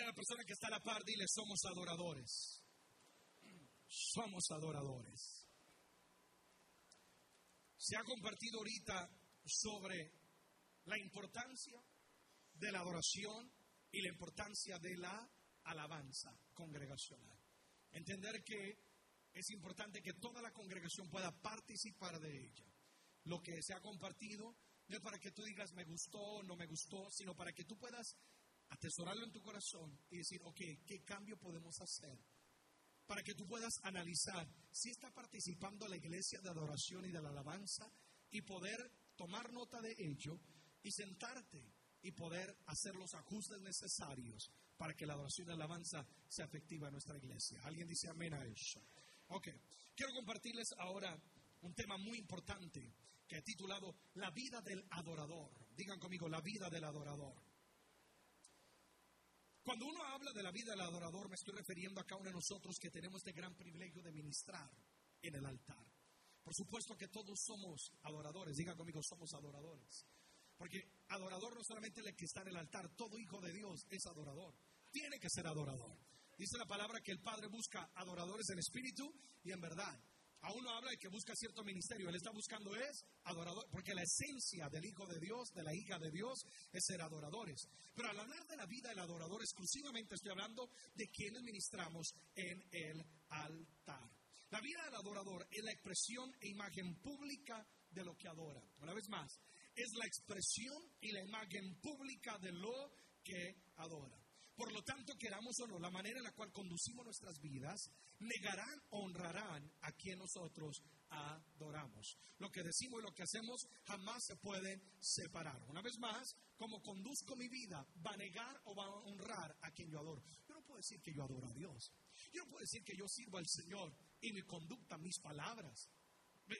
A la persona que está a la par, dile, somos adoradores. Somos adoradores. Se ha compartido ahorita sobre la importancia de la adoración y la importancia de la alabanza congregacional. Entender que es importante que toda la congregación pueda participar de ella. Lo que se ha compartido no es para que tú digas me gustó o no me gustó, sino para que tú puedas atesorarlo en tu corazón y decir, ok, ¿qué cambio podemos hacer? Para que tú puedas analizar si está participando la iglesia de adoración y de la alabanza y poder tomar nota de ello y sentarte y poder hacer los ajustes necesarios para que la adoración y la alabanza sea efectiva en nuestra iglesia. ¿Alguien dice amén a eso? Ok, quiero compartirles ahora un tema muy importante que he titulado La vida del adorador. Digan conmigo, la vida del adorador. Cuando uno habla de la vida del adorador, me estoy refiriendo a cada uno de nosotros que tenemos este gran privilegio de ministrar en el altar. Por supuesto que todos somos adoradores, digan conmigo, somos adoradores. Porque adorador no solamente el que está en el altar, todo hijo de Dios es adorador. Tiene que ser adorador. Dice la palabra que el Padre busca adoradores en espíritu y en verdad. Aún no habla de que busca cierto ministerio, él está buscando es adorador, porque la esencia del Hijo de Dios, de la hija de Dios, es ser adoradores. Pero al hablar de la vida del adorador, exclusivamente estoy hablando de quienes ministramos en el altar. La vida del adorador es la expresión e imagen pública de lo que adora. Una vez más, es la expresión y la imagen pública de lo que adora. Por lo tanto, queramos o no, la manera en la cual conducimos nuestras vidas, negarán, honrarán a quien nosotros adoramos. Lo que decimos y lo que hacemos jamás se pueden separar. Una vez más, como conduzco mi vida, va a negar o va a honrar a quien yo adoro. Yo no puedo decir que yo adoro a Dios. Yo no puedo decir que yo sirvo al Señor y mi conducta, mis palabras,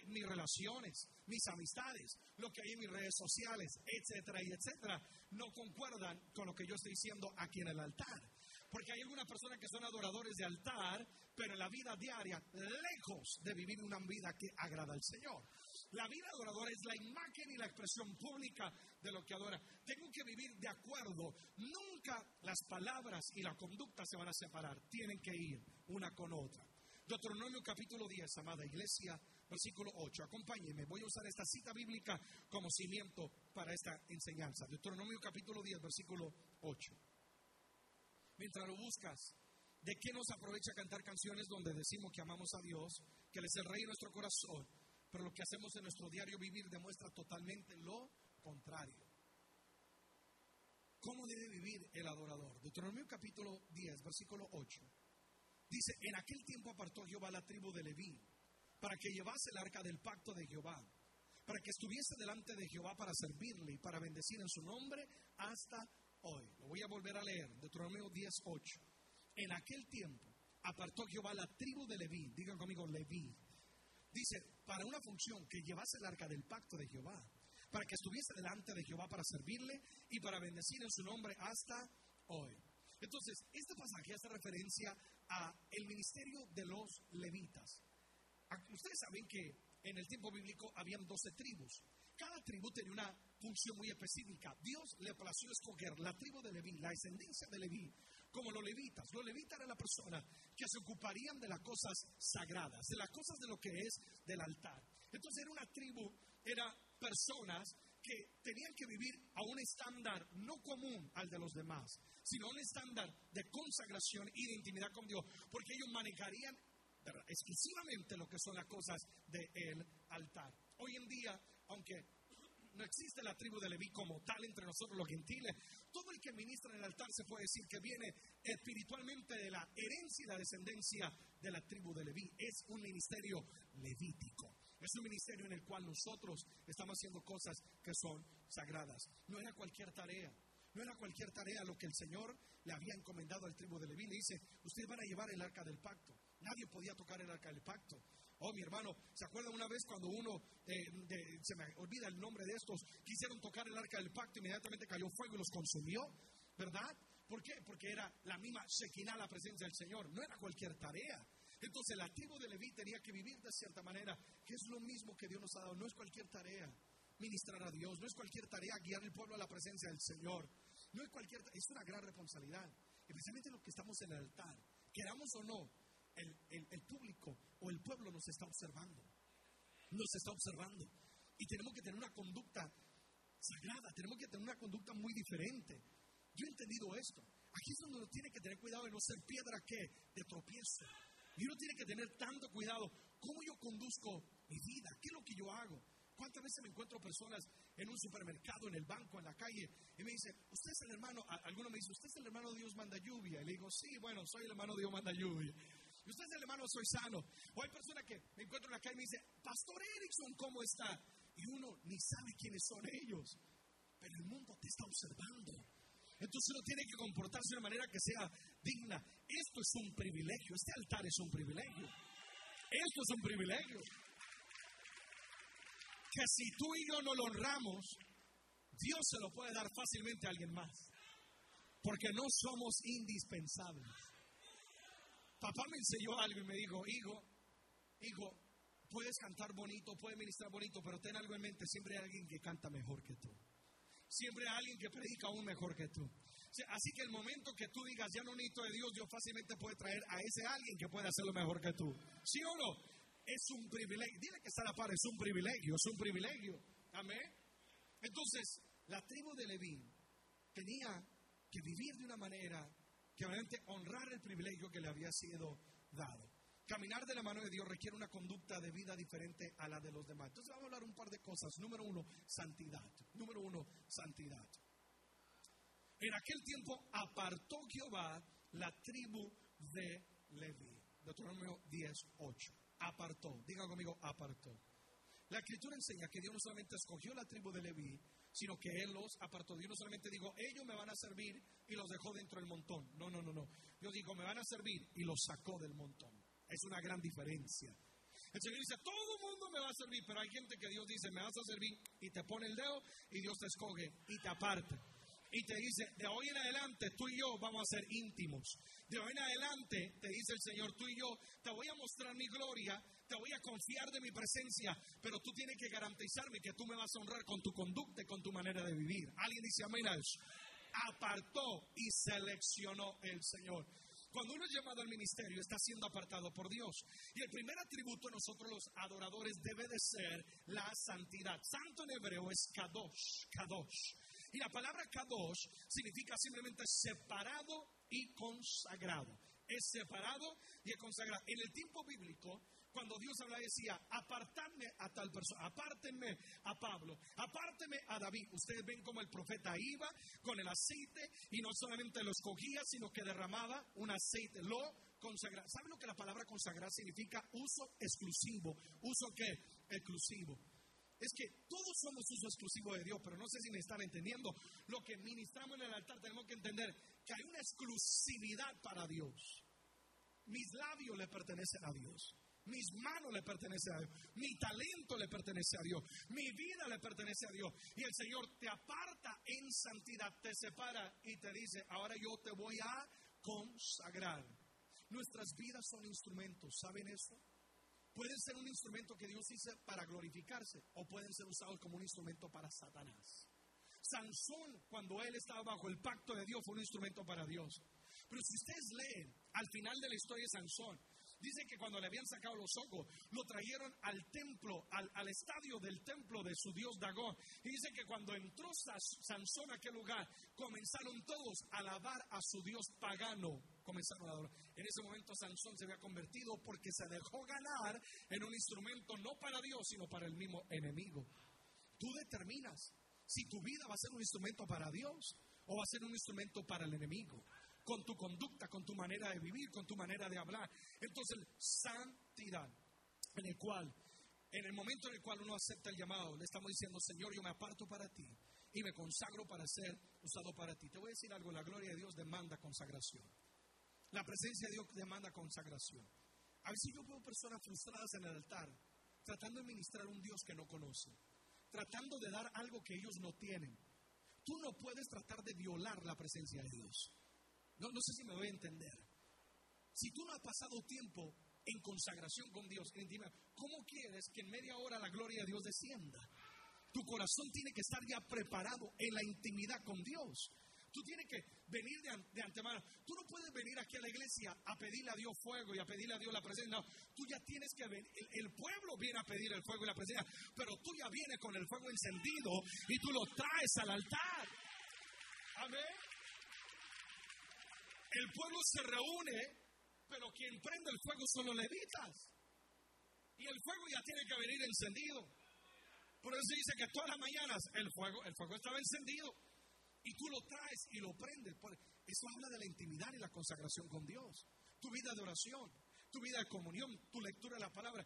mis relaciones, mis amistades, lo que hay en mis redes sociales, etcétera y etcétera, no concuerdan con lo que yo estoy diciendo aquí en el altar. Porque hay algunas personas que son adoradores de altar, pero en la vida diaria, lejos de vivir una vida que agrada al Señor. La vida adoradora es la imagen y la expresión pública de lo que adora. Tengo que vivir de acuerdo. Nunca las palabras y la conducta se van a separar. Tienen que ir una con otra. Deuteronomio capítulo 10, amada iglesia, versículo 8. Acompáñenme, voy a usar esta cita bíblica como cimiento para esta enseñanza. Deuteronomio capítulo 10, versículo 8. Mientras lo buscas, ¿de qué nos aprovecha cantar canciones donde decimos que amamos a Dios, que Él es el Rey de nuestro corazón, pero lo que hacemos en nuestro diario vivir demuestra totalmente lo contrario? ¿Cómo debe vivir el adorador? Deuteronomio capítulo 10, versículo 8. Dice, en aquel tiempo apartó Jehová la tribu de Leví para que llevase el arca del pacto de Jehová, para que estuviese delante de Jehová para servirle y para bendecir en su nombre hasta hoy. Lo voy a volver a leer, Deuteronomio 10:8. En aquel tiempo apartó Jehová la tribu de Leví, digan conmigo Leví. Dice, para una función que llevase el arca del pacto de Jehová, para que estuviese delante de Jehová para servirle y para bendecir en su nombre hasta hoy. Entonces, este pasaje hace referencia a el ministerio de los levitas. Ustedes saben que en el tiempo bíblico habían 12 tribus. Cada tribu tenía una función muy específica. Dios le plació escoger la tribu de Leví, la descendencia de Leví, como los levitas. Los levitas eran la persona que se ocuparían de las cosas sagradas, de las cosas de lo que es del altar. Entonces era una tribu, eran personas que tenían que vivir a un estándar no común al de los demás, sino un estándar de consagración y de intimidad con Dios, porque ellos manejarían exclusivamente lo que son las cosas del altar. Hoy en día, aunque no existe la tribu de Leví como tal entre nosotros los gentiles, todo el que ministra en el altar se puede decir que viene espiritualmente de la herencia y la descendencia de la tribu de Leví. Es un ministerio levítico. Es un ministerio en el cual nosotros estamos haciendo cosas que son sagradas. No era cualquier tarea. No era cualquier tarea lo que el Señor le había encomendado al tribu de Leví. Le dice, ustedes van a llevar el arca del pacto. Nadie podía tocar el arca del pacto. Oh, mi hermano, ¿se acuerdan una vez cuando uno, eh, se me olvida el nombre de estos, quisieron tocar el arca del pacto, inmediatamente cayó fuego y los consumió? ¿Verdad? ¿Por qué? Porque era la misma Shekinah, la presencia del Señor. No era cualquier tarea. Entonces el tribu de Leví tenía que vivir de cierta manera, que es lo mismo que Dios nos ha dado. No es cualquier tarea ministrar a Dios, no es cualquier tarea guiar el pueblo a la presencia del Señor. No es cualquier, es una gran responsabilidad. especialmente los que estamos en el altar, queramos o no, el, el público o el pueblo nos está observando. Nos está observando. Y tenemos que tener una conducta sagrada, tenemos que tener una conducta muy diferente. Yo he entendido esto. Aquí es donde uno tiene que tener cuidado de no ser piedra que de tropiezo. Y uno tiene que tener tanto cuidado. ¿Cómo yo conduzco mi vida? ¿Qué es lo que yo hago? ¿Cuántas veces me encuentro personas en un supermercado, en el banco, en la calle, y me dicen, usted es el hermano, alguno me dice, usted es el hermano de Dios manda lluvia? Y le digo, sí, bueno, soy el hermano de Dios manda lluvia. Y usted hermano, soy sano. O hay personas que me encuentro en la calle y me dicen, Pastor Erickson, ¿cómo está? Y uno ni sabe quiénes son ellos. Pero el mundo te está observando. Entonces uno tiene que comportarse de una manera que sea digna. Esto es un privilegio. Este altar es un privilegio. Esto es un privilegio. Que si tú y yo no lo honramos, Dios se lo puede dar fácilmente a alguien más. Porque no somos indispensables. Papá me enseñó algo y me dijo, hijo, hijo, puedes cantar bonito, puedes ministrar bonito, pero ten algo en mente, siempre hay alguien que canta mejor que tú. Siempre hay alguien que predica aún mejor que tú. Así que el momento que tú digas, ya no necesito de Dios, Dios fácilmente puede traer a ese alguien que puede hacerlo mejor que tú. ¿Sí o no? Es un privilegio. Dile que está a la par, es un privilegio, es un privilegio. Amén. Entonces, la tribu de Leví tenía que vivir de una manera que obviamente honrar el privilegio que le había sido dado. Caminar de la mano de Dios requiere una conducta de vida diferente a la de los demás. Entonces vamos a hablar un par de cosas. Número uno, santidad. Número uno, santidad. En aquel tiempo apartó Jehová la tribu de Leví. Deuteronomio 10, 8. Apartó. Diga conmigo, apartó. La escritura enseña que Dios no solamente escogió la tribu de Leví, sino que Él los apartó. Dios no solamente dijo, ellos me van a servir y los dejó dentro del montón. No, no, no, no. Dios dijo, me van a servir y los sacó del montón. Es una gran diferencia. El Señor dice, todo mundo me va a servir, pero hay gente que Dios dice, me vas a servir y te pone el dedo y Dios te escoge y te aparte. Y te dice, de hoy en adelante tú y yo vamos a ser íntimos. De hoy en adelante, te dice el Señor, tú y yo te voy a mostrar mi gloria, te voy a confiar de mi presencia, pero tú tienes que garantizarme que tú me vas a honrar con tu conducta y con tu manera de vivir. Alguien dice amén a eso. Apartó y seleccionó el Señor. Cuando uno es llamado al ministerio, está siendo apartado por Dios. Y el primer atributo de nosotros los adoradores debe de ser la santidad. Santo en hebreo es kadosh, kadosh. Y la palabra kadosh significa simplemente separado y consagrado. Es separado y es consagrado. En el tiempo bíblico, cuando Dios habla decía, apartarme a tal persona, apártenme a Pablo, apártenme a David. Ustedes ven como el profeta iba con el aceite y no solamente lo escogía, sino que derramaba un aceite, lo consagraba. ¿Saben lo que la palabra consagrar significa? Uso exclusivo. ¿Uso qué? Exclusivo. Es que todos somos uso exclusivo de Dios, pero no sé si me están entendiendo. Lo que ministramos en el altar tenemos que entender que hay una exclusividad para Dios. Mis labios le pertenecen a Dios. Mis manos le pertenecen a Dios. Mi talento le pertenece a Dios. Mi vida le pertenece a Dios. Y el Señor te aparta en santidad, te separa y te dice, ahora yo te voy a consagrar. Nuestras vidas son instrumentos, ¿saben eso? Pueden ser un instrumento que Dios hizo para glorificarse o pueden ser usados como un instrumento para Satanás. Sansón, cuando él estaba bajo el pacto de Dios, fue un instrumento para Dios. Pero si ustedes leen al final de la historia de Sansón, Dice que cuando le habían sacado los ojos, lo trajeron al templo, al, estadio del templo de su dios Dagón. Y dice que cuando entró Sansón a aquel lugar, comenzaron todos a alabar a su dios pagano. Comenzaron a adorar. En ese momento Sansón se había convertido porque se dejó ganar en un instrumento no para Dios, sino para el mismo enemigo. Tú determinas si tu vida va a ser un instrumento para Dios o va a ser un instrumento para el enemigo con tu conducta, con tu manera de vivir, con tu manera de hablar. Entonces, santidad, en el cual, en el momento en el cual uno acepta el llamado, le estamos diciendo, Señor, yo me aparto para ti y me consagro para ser usado para ti. Te voy a decir algo, la gloria de Dios demanda consagración. La presencia de Dios demanda consagración. A veces yo veo personas frustradas en el altar, tratando de ministrar un Dios que no conocen, tratando de dar algo que ellos no tienen. Tú no puedes tratar de violar la presencia de Dios. No, no sé si me voy a entender. Si tú no has pasado tiempo en consagración con Dios, ¿cómo quieres que en media hora la gloria de Dios descienda? Tu corazón tiene que estar ya preparado en la intimidad con Dios. Tú tienes que venir de, antemano. Tú no puedes venir aquí a la iglesia a pedirle a Dios fuego y a pedirle a Dios la presencia. No, tú ya tienes que venir. El, pueblo viene a pedir el fuego y la presencia, pero tú ya vienes con el fuego encendido y tú lo traes al altar. Amén. El pueblo se reúne, pero quien prende el fuego son los levitas. Y el fuego ya tiene que venir encendido. Por eso dice que todas las mañanas el fuego, el fuego estaba encendido. Y tú lo traes y lo prendes. Eso habla de la intimidad y la consagración con Dios. Tu vida de oración, tu vida de comunión, tu lectura de la palabra.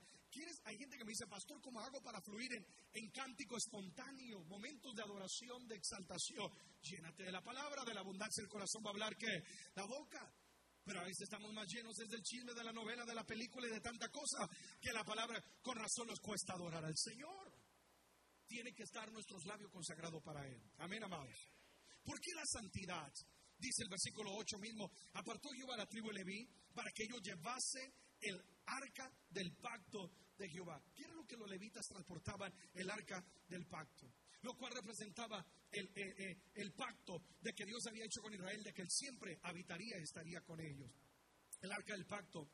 Hay gente que me dice, pastor, ¿cómo hago para fluir en, cántico espontáneo? Momentos de adoración, de exaltación. Llénate de la palabra, de la abundancia del corazón va a hablar que la boca. Pero a veces estamos más llenos desde el chisme de la novela, de la película y de tanta cosa que la palabra con razón nos cuesta adorar al Señor. Tiene que estar nuestros labios consagrados para Él. Amén, amados. ¿Por qué la santidad? Dice el versículo 8 mismo, apartó Jehová la tribu de Leví para que ellos llevasen el arca del pacto de Jehová. ¿Qué era lo que los levitas transportaban? El arca del pacto. Lo cual representaba el, eh, eh, el pacto de que Dios había hecho con Israel, de que Él siempre habitaría y estaría con ellos. El arca del pacto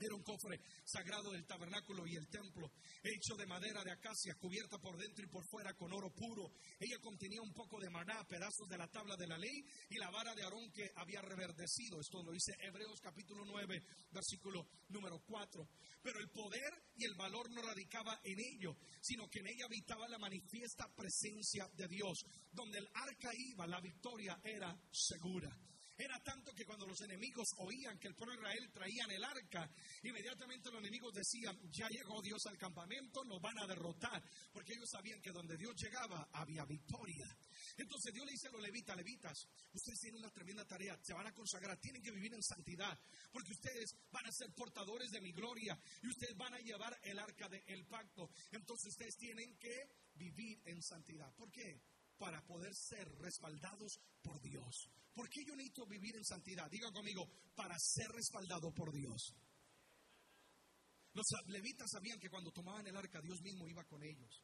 era un cofre sagrado del tabernáculo y el templo, hecho de madera de acacia, cubierta por dentro y por fuera con oro puro. Ella contenía un poco de maná, pedazos de la tabla de la ley y la vara de Aarón que había reverdecido. Esto lo dice Hebreos capítulo 9, versículo número 4. Pero el poder y el valor no radicaba en ello, sino que en ella habitaba la manifiesta presencia de Dios. Donde el arca iba, la victoria era segura. Era tanto que cuando los enemigos oían que el pueblo de Israel traían el arca, inmediatamente los enemigos decían, ya llegó Dios al campamento, nos van a derrotar, porque ellos sabían que donde Dios llegaba había victoria. Entonces Dios le dice a los levitas, levitas, ustedes tienen una tremenda tarea, se van a consagrar, tienen que vivir en santidad, porque ustedes van a ser portadores de mi gloria y ustedes van a llevar el arca del pacto. Entonces ustedes tienen que vivir en santidad. ¿Por qué? Para poder ser respaldados por Dios. ¿Por qué yo necesito vivir en santidad? Diga conmigo, para ser respaldado por Dios. Los levitas sabían que cuando tomaban el arca, Dios mismo iba con ellos.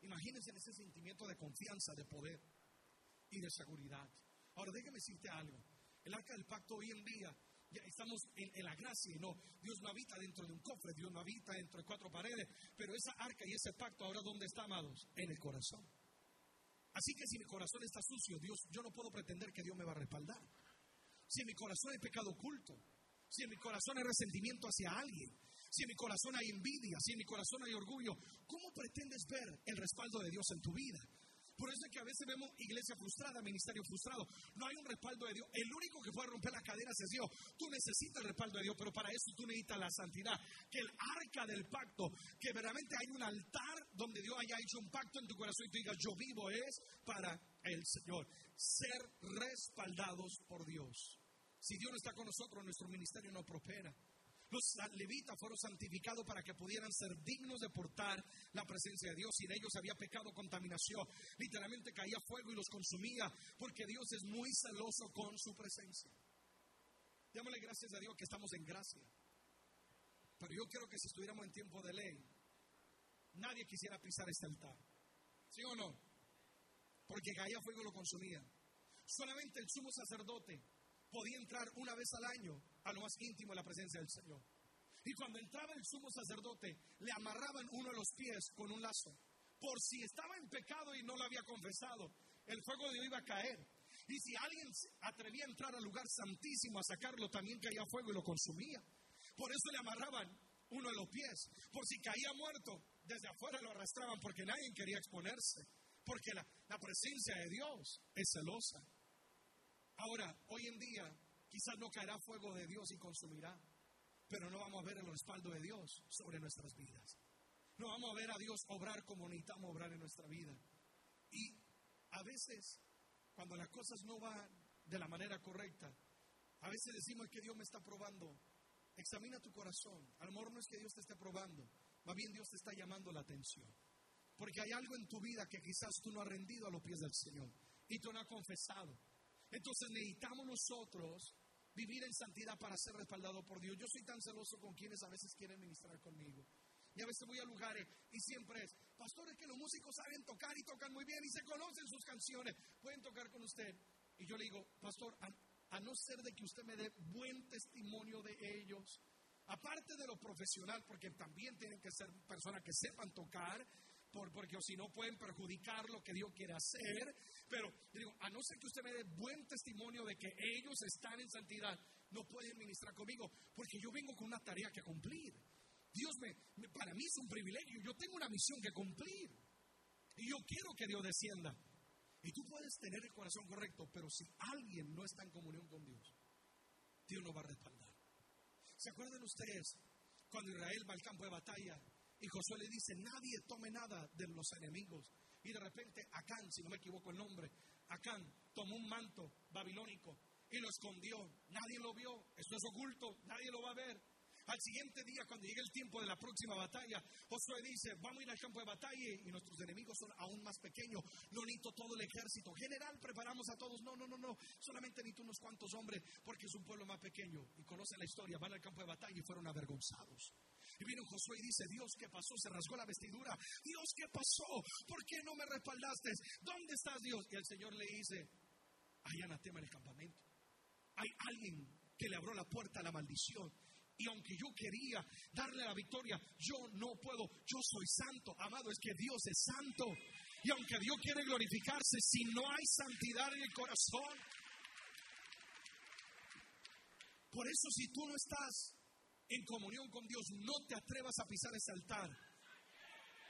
Imagínense ese sentimiento de confianza, de poder y de seguridad. Ahora, déjeme decirte algo. El arca del pacto hoy en día, ya estamos en, en, la gracia y no, Dios no habita dentro de un cofre, Dios no habita dentro de cuatro paredes, pero esa arca y ese pacto ahora, ¿dónde está, amados? En el corazón. Así que si mi corazón está sucio, Dios, yo no puedo pretender que Dios me va a respaldar. Si en mi corazón hay pecado oculto, si en mi corazón hay resentimiento hacia alguien, si en mi corazón hay envidia, si en mi corazón hay orgullo, ¿cómo pretendes ver el respaldo de Dios en tu vida? Por eso es que a veces vemos iglesia frustrada, ministerio frustrado. No hay un respaldo de Dios. El único que puede romper la cadena es Dios. Tú necesitas el respaldo de Dios, pero para eso tú necesitas la santidad. Que el arca del pacto, que verdaderamente hay un altar donde Dios haya hecho un pacto en tu corazón y tú digas, yo vivo es para el Señor. Ser respaldados por Dios. Si Dios no está con nosotros, nuestro ministerio no prospera. Los levitas fueron santificados para que pudieran ser dignos de portar la presencia de Dios. Sin ellos había pecado, contaminación. Literalmente caía fuego y los consumía, porque Dios es muy celoso con su presencia. Démosle gracias a Dios que estamos en gracia. Pero yo creo que si estuviéramos en tiempo de ley, nadie quisiera pisar este altar. ¿Sí o no? Porque caía fuego y lo consumía. Solamente el sumo sacerdote podía entrar una vez al año a lo más íntimo de la presencia del Señor. Y cuando entraba el sumo sacerdote, le amarraban uno de los pies con un lazo. Por si estaba en pecado y no lo había confesado, el fuego de Dios iba a caer. Y si alguien atrevía a entrar al lugar santísimo a sacarlo, también caía fuego y lo consumía. Por eso le amarraban uno de los pies. Por si caía muerto, desde afuera lo arrastraban porque nadie quería exponerse. Porque la, la presencia de Dios es celosa. Ahora, hoy en día, quizás no caerá fuego de Dios y consumirá, pero no vamos a ver el respaldo de Dios sobre nuestras vidas. No vamos a ver a Dios obrar como necesitamos obrar en nuestra vida. Y a veces, cuando las cosas no van de la manera correcta, a veces decimos que Dios me está probando. Examina tu corazón. A lo mejor no es que Dios te esté probando, más bien Dios te está llamando la atención. Porque hay algo en tu vida que quizás tú no has rendido a los pies del Señor y tú no has confesado. Entonces necesitamos nosotros vivir en santidad para ser respaldado por Dios. Yo soy tan celoso con quienes a veces quieren ministrar conmigo. Y a veces voy a lugares y siempre es, pastores que los músicos saben tocar y tocan muy bien y se conocen sus canciones, pueden tocar con usted. Y yo le digo, pastor, a, no ser de que usted me dé buen testimonio de ellos, aparte de lo profesional, porque también tienen que ser personas que sepan tocar, por, porque si no pueden perjudicar lo que Dios quiere hacer. Pero digo, a no ser que usted me dé buen testimonio de que ellos están en santidad, no pueden ministrar conmigo, porque yo vengo con una tarea que cumplir. Dios me, para mí es un privilegio, yo tengo una misión que cumplir. Y yo quiero que Dios descienda. Y tú puedes tener el corazón correcto, pero si alguien no está en comunión con Dios, Dios no va a respaldar. ¿Se acuerdan ustedes cuando Israel va al campo de batalla y Josué le dice, nadie tome nada de los enemigos? Y de repente Acán, si no me equivoco el nombre, Acán tomó un manto babilónico y lo escondió. Nadie lo vio, esto es oculto, nadie lo va a ver. Al siguiente día, cuando llegue el tiempo de la próxima batalla, Josué dice, vamos a ir al campo de batalla y nuestros enemigos son aún más pequeños. No necesito todo el ejército. General, preparamos a todos. No, no, no, no. Solamente necesito unos cuantos hombres porque es un pueblo más pequeño. Y conocen la historia, van al campo de batalla y fueron avergonzados. Y vino Josué y dice, Dios, ¿qué pasó? Se rasgó la vestidura. Dios, ¿qué pasó? ¿Por qué no me respaldaste? ¿Dónde estás, Dios? Y el Señor le dice, hay anatema en el campamento. Hay alguien que le abrió la puerta a la maldición. Y aunque yo quería darle la victoria, yo no puedo. Yo soy santo. Amado, es que Dios es santo. Y aunque Dios quiere glorificarse, si no hay santidad en el corazón. Por eso si tú no estás en comunión con Dios, no te atrevas a pisar ese altar.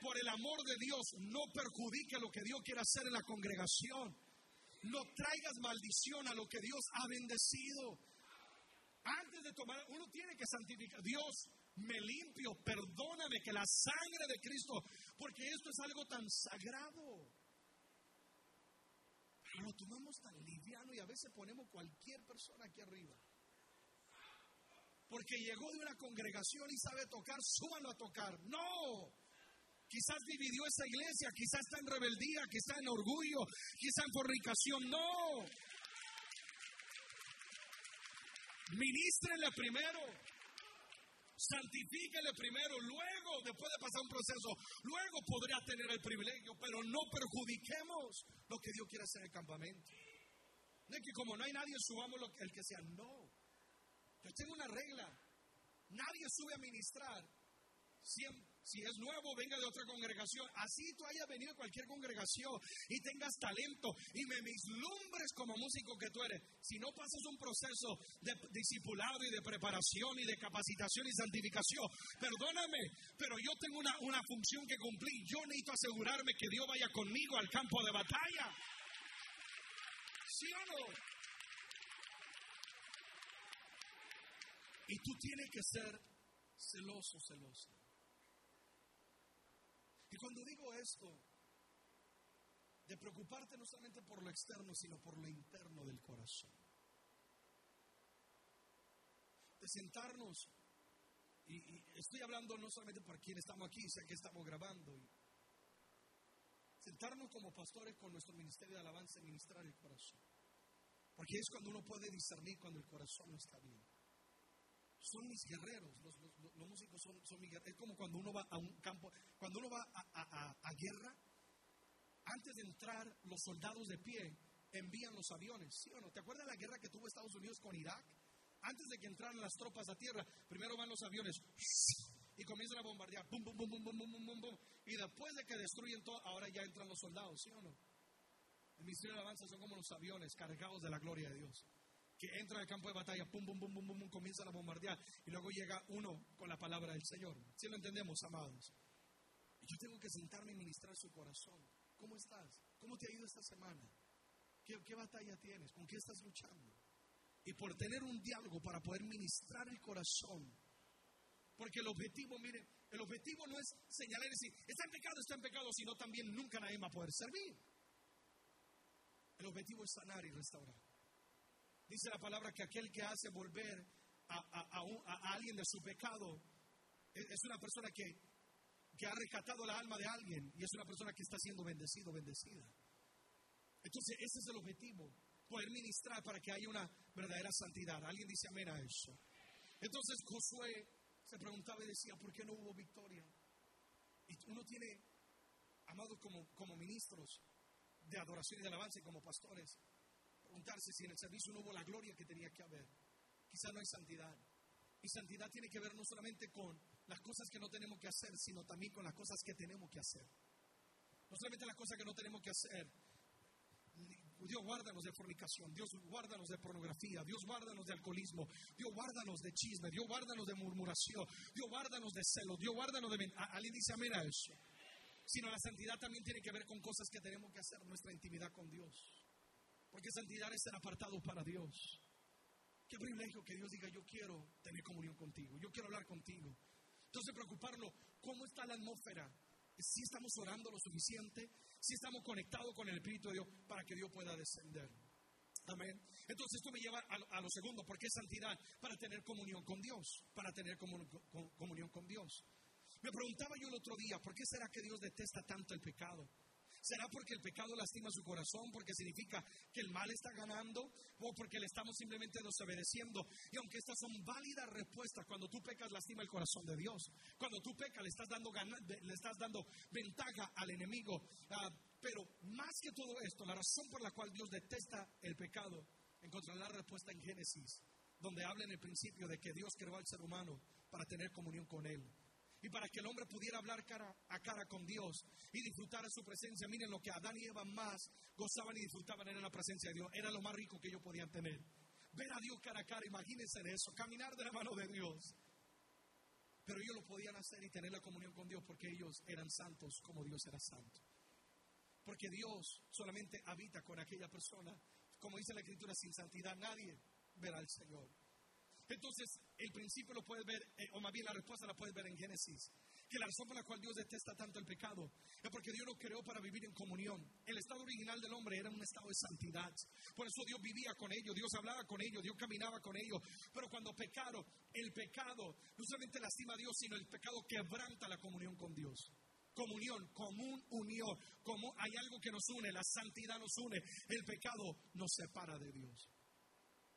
Por el amor de Dios, no perjudique lo que Dios quiere hacer en la congregación. No traigas maldición a lo que Dios ha bendecido. Antes de tomar, uno tiene que santificar. Dios, me limpio, perdóname que la sangre de Cristo, porque esto es algo tan sagrado. Pero lo tomamos tan liviano y a veces ponemos cualquier persona aquí arriba. Porque llegó de una congregación y sabe tocar, súbalo a tocar. No. Quizás dividió esa iglesia, quizás está en rebeldía, quizás en orgullo, quizás en fornicación. No. Ministrenle primero. Santifíquele primero, luego, después de pasar un proceso, luego podría tener el privilegio, pero no perjudiquemos lo que Dios quiere hacer en el campamento. No es que como no hay nadie, subamos el que sea. No. Yo tengo una regla. Nadie sube a ministrar si es nuevo, venga de otra congregación. Así tú hayas venido a cualquier congregación y tengas talento y me vislumbres como músico que tú eres. Si no pasas un proceso de discipulado y de preparación y de capacitación y santificación, perdóname, pero yo tengo una, una función que cumplir. Yo necesito asegurarme que Dios vaya conmigo al campo de batalla. ¿Sí o no? Y tú tienes que ser celoso, celoso. Y cuando digo esto, de preocuparte no solamente por lo externo, sino por lo interno del corazón. De sentarnos, y, estoy hablando no solamente por quien estamos aquí, sé que estamos grabando, sentarnos como pastores con nuestro ministerio de alabanza y ministrar el corazón. Porque es cuando uno puede discernir cuando el corazón no está bien son mis guerreros, los, los, los músicos son, son, mis guerreros. Es como cuando uno va a un campo, cuando uno va a, a, a, a guerra, antes de entrar los soldados de pie envían los aviones, ¿sí o no? ¿Te acuerdas la guerra que tuvo Estados Unidos con Irak? Antes de que entraran las tropas a tierra, primero van los aviones y comienzan a bombardear, bum, bum, bum, bum, bum, bum, bum, y después de que destruyen todo, ahora ya entran los soldados, ¿sí o no? El ministerio de alabanza son como los aviones cargados de la gloria de Dios que entra al campo de batalla, pum, pum, pum, pum, pum, comienzan a bombardear y luego llega uno con la palabra del Señor. Si lo entendemos, amados. Yo tengo que sentarme y ministrar su corazón. ¿Cómo estás? ¿Cómo te ha ido esta semana? ¿Qué, qué batalla tienes? ¿Con qué estás luchando? Y por tener un diálogo para poder ministrar el corazón. Porque el objetivo, mire, el objetivo no es señalar y decir, está en pecado, está en pecado, sino también nunca nadie va a poder servir. El objetivo es sanar y restaurar. Dice la palabra que aquel que hace volver a, alguien de su pecado es, una persona que, que ha rescatado la alma de alguien y es una persona que está siendo bendecido, bendecida. Entonces, ese es el objetivo, poder ministrar para que haya una verdadera santidad. Alguien dice amén a eso. Entonces Josué se preguntaba y decía, ¿por qué no hubo victoria? Y uno tiene, amados como, como ministros de adoración y de alabanza y como pastores, Preguntarse si en el servicio no hubo la gloria que tenía que haber. Quizá no hay santidad. Y santidad tiene que ver no solamente con las cosas que no tenemos que hacer, sino también con las cosas que tenemos que hacer. No solamente las cosas que no tenemos que hacer. Dios guárdanos de fornicación, Dios guárdanos de pornografía, Dios guárdanos de alcoholismo, Dios guárdanos de chisme, Dios guárdanos de murmuración, Dios guárdanos de celo, Dios guárdanos de... Alguien dice amén a eso. Sino la santidad también tiene que ver con cosas que tenemos que hacer, nuestra intimidad con Dios. Porque santidad es ser apartado para Dios. Qué privilegio que Dios diga, yo quiero tener comunión contigo, yo quiero hablar contigo. Entonces preocuparlo, ¿cómo está la atmósfera? Si estamos orando lo suficiente, si estamos conectados con el Espíritu de Dios para que Dios pueda descender. Amén. Entonces esto me lleva a, lo segundo, ¿por qué santidad? Para tener comunión con Dios, para tener comunión con Dios. Me preguntaba yo el otro día, ¿por qué será que Dios detesta tanto el pecado? ¿Será porque el pecado lastima su corazón? ¿Porque significa que el mal está ganando? ¿O porque le estamos simplemente desobedeciendo? Y aunque estas son válidas respuestas, cuando tú pecas lastima el corazón de Dios. Cuando tú pecas le estás dando, le estás dando ventaja al enemigo. Ah, pero más que todo esto, la razón por la cual Dios detesta el pecado, encontrará la respuesta en Génesis, donde habla en el principio de que Dios creó al ser humano para tener comunión con Él y para que el hombre pudiera hablar cara a cara con Dios y disfrutar de su presencia. Miren lo que Adán y Eva más gozaban y disfrutaban era la presencia de Dios. Era lo más rico que ellos podían tener. Ver a Dios cara a cara, imagínense eso, caminar de la mano de Dios. Pero ellos lo podían hacer y tener la comunión con Dios porque ellos eran santos como Dios era santo. Porque Dios solamente habita con aquella persona. Como dice la Escritura, sin santidad nadie verá al Señor. Entonces, el principio lo puedes ver, eh, o más bien la respuesta la puedes ver en Génesis. Que la razón por la cual Dios detesta tanto el pecado es porque Dios lo creó para vivir en comunión. El estado original del hombre era un estado de santidad. Por eso Dios vivía con ellos, Dios hablaba con ellos, Dios caminaba con ellos. Pero cuando pecaron, el pecado no solamente lastima a Dios, sino el pecado quebranta la comunión con Dios comunión, común unión, como hay algo que nos une, la santidad nos une, el pecado nos separa de Dios.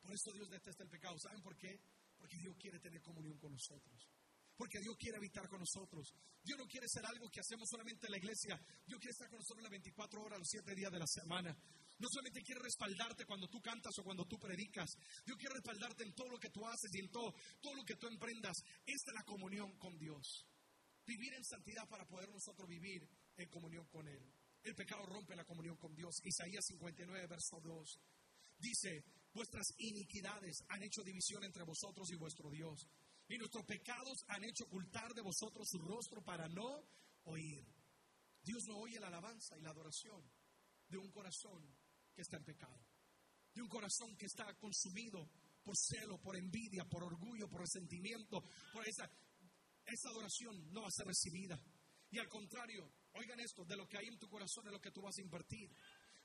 Por eso Dios detesta el pecado. ¿Saben por qué? Porque Dios quiere tener comunión con nosotros. Porque Dios quiere habitar con nosotros. Dios no quiere ser algo que hacemos solamente en la iglesia. Dios quiere estar con nosotros las 24 horas, los 7 días de la semana. No solamente quiere respaldarte cuando tú cantas o cuando tú predicas. Dios quiere respaldarte en todo lo que tú haces y en todo, todo lo que tú emprendas. Esta es la comunión con Dios. Vivir en santidad para poder nosotros vivir en comunión con Él. El pecado rompe la comunión con Dios. Isaías 59, verso 2. Dice, vuestras iniquidades han hecho división entre vosotros y vuestro Dios. Y nuestros pecados han hecho ocultar de vosotros su rostro para no oír. Dios no oye la alabanza y la adoración de un corazón que está en pecado. De un corazón que está consumido por celo, por envidia, por orgullo, por resentimiento, por esa, esa adoración no va a ser recibida. Y al contrario, oigan esto, de lo que hay en tu corazón es lo que tú vas a invertir.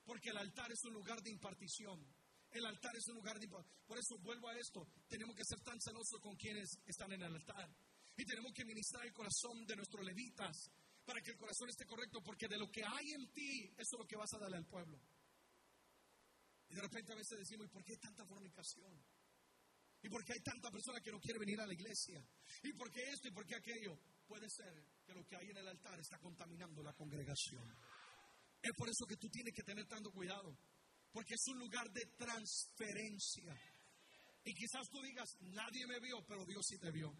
Porque el altar es un lugar de impartición. El altar es un lugar de... Por eso vuelvo a esto. Tenemos que ser tan celosos con quienes están en el altar. Y tenemos que ministrar el corazón de nuestros levitas para que el corazón esté correcto, porque de lo que hay en ti, eso es lo que vas a darle al pueblo. Y de repente a veces decimos, ¿y por qué hay tanta fornicación? ¿Y por qué hay tanta persona que no quiere venir a la iglesia? ¿Y por qué esto y por qué aquello? Puede ser que lo que hay en el altar está contaminando la congregación. Es por eso que tú tienes que tener tanto cuidado porque es un lugar de transferencia. Y quizás tú digas, nadie me vio, pero Dios sí te vio.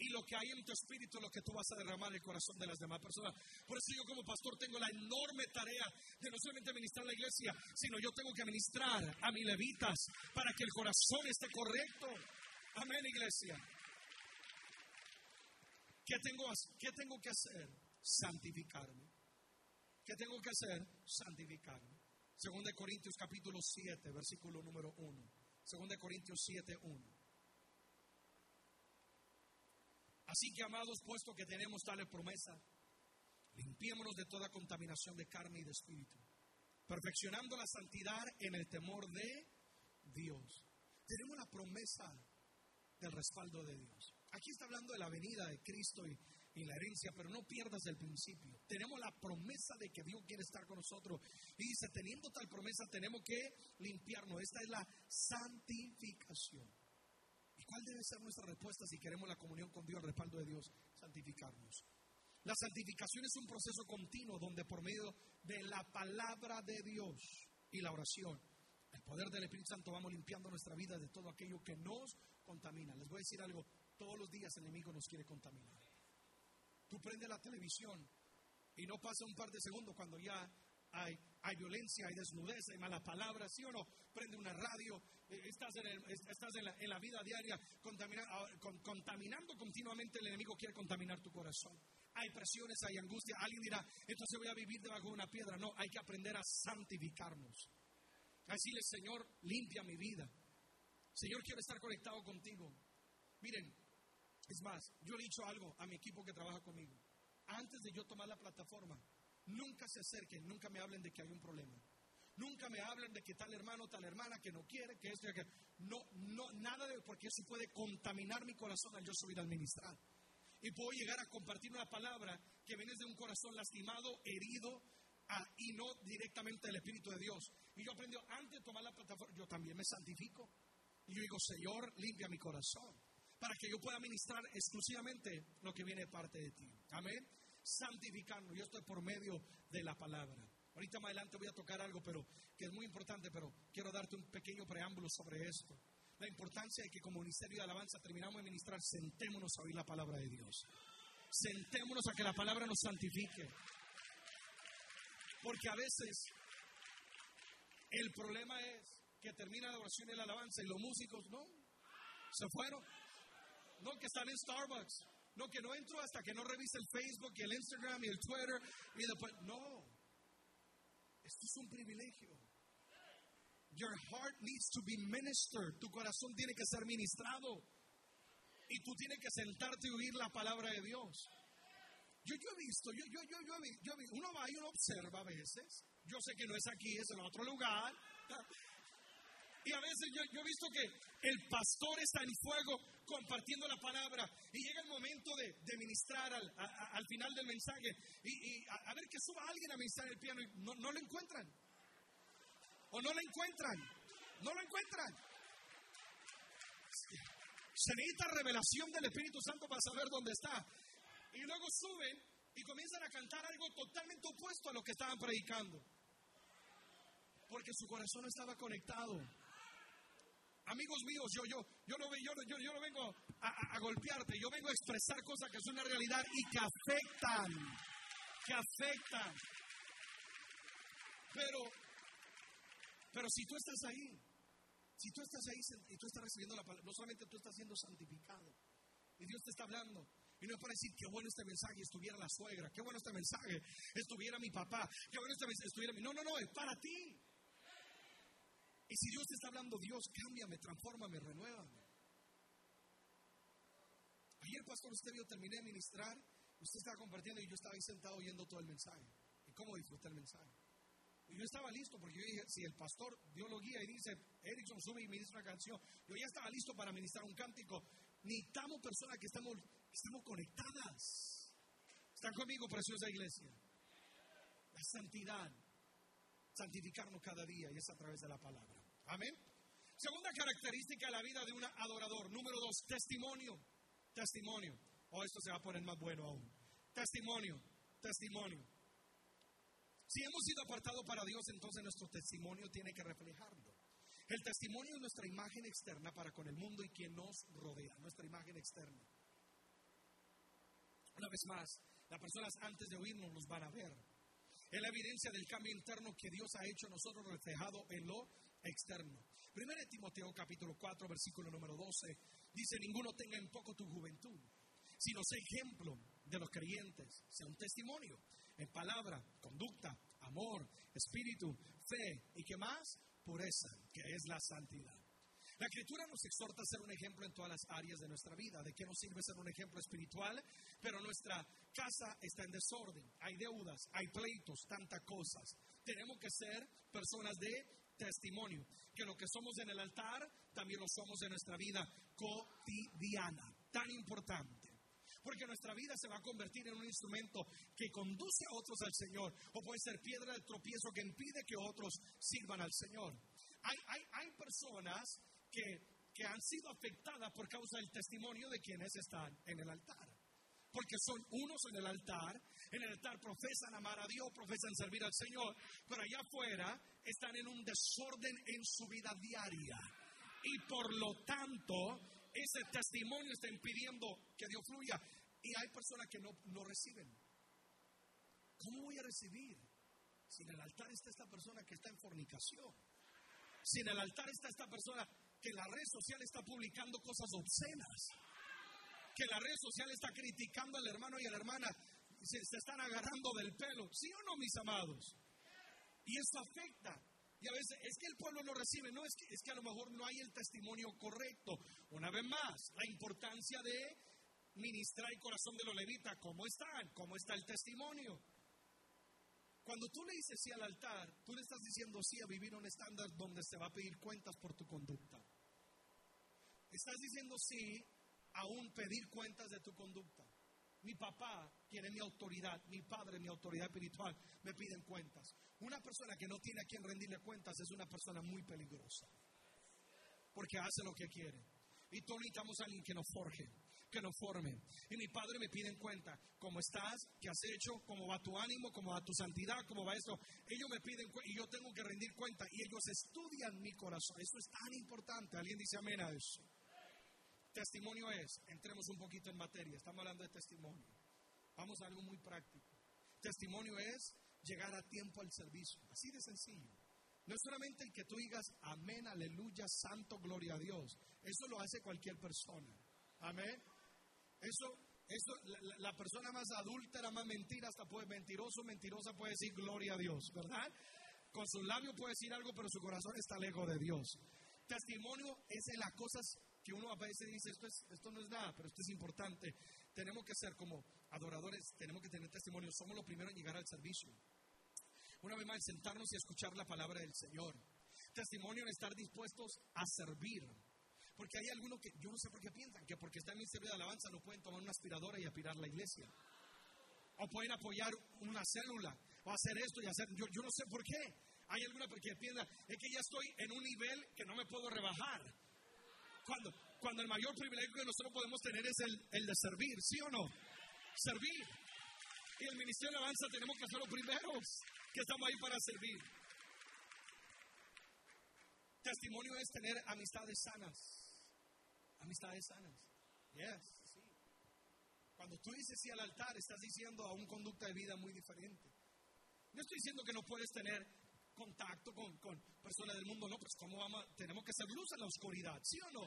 Y lo que hay en tu espíritu es lo que tú vas a derramar en el corazón de las demás personas. Por eso yo como pastor tengo la enorme tarea de no solamente ministrar a la iglesia, sino yo tengo que ministrar a mis levitas para que el corazón esté correcto. Amén, iglesia. ¿Qué tengo, qué tengo que hacer? Santificarme. ¿Qué tengo que hacer? Santificarme. Según de Corintios capítulo 7, versículo número 1. Según de Corintios 7, 1. Así que, amados, puesto que tenemos tales promesa, limpiémonos de toda contaminación de carne y de espíritu, perfeccionando la santidad en el temor de Dios. Tenemos la promesa del respaldo de Dios. Aquí está hablando de la venida de Cristo y y la herencia, pero no pierdas el principio. Tenemos la promesa de que Dios quiere estar con nosotros. Y dice, teniendo tal promesa, tenemos que limpiarnos. Esta es la santificación. ¿Y cuál debe ser nuestra respuesta si queremos la comunión con Dios, el respaldo de Dios? Santificarnos. La santificación es un proceso continuo donde por medio de la palabra de Dios y la oración El poder del Espíritu Santo vamos limpiando nuestra vida de todo aquello que nos contamina. Les voy a decir algo, todos los días el enemigo nos quiere contaminar. Tú prendes la televisión y no pasa un par de segundos cuando ya hay, violencia, hay desnudez, hay malas palabras, ¿sí o no? Prende una radio, eh, estás en, estás en, la, vida diaria ah, contaminando continuamente, el enemigo quiere contaminar tu corazón. Hay presiones, hay angustia. Alguien dirá, entonces voy a vivir debajo de una piedra. No, hay que aprender a santificarnos. A decirle, Señor, limpia mi vida. Señor, quiero estar conectado contigo. Miren, es más, yo he dicho algo a mi equipo que trabaja conmigo. Antes de yo tomar la plataforma, nunca se acerquen, nunca me hablen de que hay un problema. Nunca me hablen de que tal hermano, tal hermana que no quiere, que esto y que no, no, nada de porque eso puede contaminar mi corazón al yo subir al ministrar. Y puedo llegar a compartir una palabra que viene de un corazón lastimado, herido, y no directamente del Espíritu de Dios. Y yo aprendí, antes de tomar la plataforma, yo también me santifico. Y yo digo, Señor, limpia mi corazón. Para que yo pueda ministrar exclusivamente lo que viene de parte de ti. Amén. Santificando. Yo estoy por medio de la palabra. Ahorita más adelante voy a tocar algo, pero que es muy importante, pero quiero darte un pequeño preámbulo sobre esto. La importancia de que como ministerio de alabanza terminamos de ministrar, sentémonos a oír la palabra de Dios. Sentémonos a que la palabra nos santifique. Porque a veces el problema es que termina la oración y la alabanza y los músicos no, se fueron. No, que están en Starbucks. No, que no entro hasta que no revise el Facebook y el Instagram y el Twitter. Y después, no. Esto es un privilegio. Your heart needs to be ministered. Tu corazón tiene que ser ministrado. Y tú tienes que sentarte y oír la palabra de Dios. Yo, yo he visto, yo, yo, yo, yo, uno va y uno observa a veces. Yo sé que no es aquí, es en otro lugar. Y a veces yo, he visto que el pastor está en fuego compartiendo la palabra y llega el momento de, ministrar al, al, final del mensaje y, a, ver que suba alguien a ministrar el piano y no, no lo encuentran. O no lo encuentran. No lo encuentran. Se necesita revelación del Espíritu Santo para saber dónde está. Y luego suben y comienzan a cantar algo totalmente opuesto a lo que estaban predicando. Porque su corazón estaba conectado. Amigos míos, yo, yo, yo, no, yo, yo, yo no vengo a, golpearte, yo vengo a expresar cosas que son una realidad y que afectan, que afectan. Pero, pero si tú estás ahí, si tú estás ahí y tú estás recibiendo la palabra, no solamente tú estás siendo santificado y Dios te está hablando. Y no es para decir, qué bueno este mensaje estuviera la suegra, qué bueno este mensaje estuviera mi papá, qué bueno este mensaje estuviera mi... No, no, no, es para ti. Y si Dios te está hablando, Dios, cámbiame, transfórmame, renuévame. Ayer, pastor, usted vio, terminé de ministrar, usted estaba compartiendo y yo estaba ahí sentado oyendo todo el mensaje. ¿Y cómo disfruté el mensaje? Y yo estaba listo porque yo dije, si el pastor Dios lo guía y dice, Erickson sube y ministra una canción, yo ya estaba listo para ministrar un cántico. Necesitamos personas que estamos, estamos conectadas. ¿Están conmigo, preciosa iglesia? La santidad, santificarnos cada día y es a través de la palabra. Amén. Segunda característica de la vida de un adorador. Número dos, testimonio. Testimonio. Oh, esto se va a poner más bueno aún. Testimonio. Testimonio. Si hemos sido apartados para Dios, entonces nuestro testimonio tiene que reflejarlo. El testimonio es nuestra imagen externa para con el mundo y quien nos rodea, nuestra imagen externa. Una vez más, las personas antes de oírnos nos van a ver. Es la evidencia del cambio interno que Dios ha hecho nosotros reflejado en lo externo. Primero Timoteo capítulo 4, versículo número 12, dice, ninguno tenga en poco tu juventud, sino sea ejemplo de los creyentes, sea un testimonio en palabra, conducta, amor, espíritu, fe y qué más, pureza, que es la santidad. La escritura nos exhorta a ser un ejemplo en todas las áreas de nuestra vida. ¿De qué nos sirve ser un ejemplo espiritual? Pero nuestra casa está en desorden. Hay deudas, hay pleitos, tantas cosas. Tenemos que ser personas de testimonio. Que lo que somos en el altar, también lo somos en nuestra vida cotidiana. Tan importante. Porque nuestra vida se va a convertir en un instrumento que conduce a otros al Señor. O puede ser piedra de tropiezo que impide que otros sirvan al Señor. Hay, hay, hay personas que, que han sido afectadas por causa del testimonio de quienes están en el altar. Porque son unos en el altar. En el altar profesan amar a Dios, profesan servir al Señor, pero allá afuera están en un desorden en su vida diaria. Y por lo tanto, ese testimonio está impidiendo que Dios fluya. Y hay personas que no, no reciben. ¿Cómo voy a recibir? Si en el altar está esta persona que está en fornicación. Si en el altar está esta persona que en la red social está publicando cosas obscenas que la red social está criticando al hermano y a la hermana, se, están agarrando del pelo. ¿Sí o no, mis amados? Y eso afecta. Y a veces es que el pueblo no recibe, no, es que, es que a lo mejor no hay el testimonio correcto. Una vez más, la importancia de ministrar el corazón de los levitas, ¿cómo están? ¿Cómo está el testimonio? Cuando tú le dices sí al altar, tú le estás diciendo sí a vivir un estándar donde se va a pedir cuentas por tu conducta. Estás diciendo sí aún pedir cuentas de tu conducta. Mi papá tiene mi autoridad, mi padre, mi autoridad espiritual, me piden cuentas. Una persona que no tiene a quien rendirle cuentas es una persona muy peligrosa, porque hace lo que quiere. Y todos necesitamos a alguien que nos forje, que nos forme. Y mi padre me pide en cuenta cómo estás, qué has hecho, cómo va tu ánimo, cómo va tu santidad, cómo va esto. Ellos me piden y yo tengo que rendir cuenta y ellos estudian mi corazón. Eso es tan importante. Alguien dice amén a eso. Testimonio es, entremos un poquito en materia, estamos hablando de testimonio. Vamos a algo muy práctico. Testimonio es llegar a tiempo al servicio, así de sencillo. No es solamente el que tú digas amén, aleluya, santo, gloria a Dios. Eso lo hace cualquier persona. Amén. Eso, eso la, persona más adúltera, más mentira, hasta puede mentiroso, mentirosa puede decir gloria a Dios, ¿verdad? Con su labio puede decir algo, pero su corazón está lejos de Dios. Testimonio es en las cosas que uno a veces dice, esto, es, esto no es nada, pero esto es importante. Tenemos que ser como adoradores, tenemos que tener testimonio. Somos los primeros en llegar al servicio. Una vez más, sentarnos y escuchar la palabra del Señor. Testimonio en estar dispuestos a servir. Porque hay algunos que, yo no sé por qué piensan, que porque está en el de alabanza no pueden tomar una aspiradora y aspirar la iglesia. O pueden apoyar una célula, o hacer esto y hacer, yo, yo no sé por qué. Hay alguna que piensa, es que ya estoy en un nivel que no me puedo rebajar. Cuando, cuando el mayor privilegio que nosotros podemos tener es el, el de servir, ¿sí o no? Servir. Y el ministerio de alabanza tenemos que ser los primeros que estamos ahí para servir. Testimonio es tener amistades sanas. Amistades sanas. Yes. Cuando tú dices sí al altar, estás diciendo a un conducta de vida muy diferente. No estoy diciendo que no puedes tener contacto con, con personas del mundo, no, pues ¿cómo vamos? Tenemos que hacer luz en la oscuridad, ¿sí o no?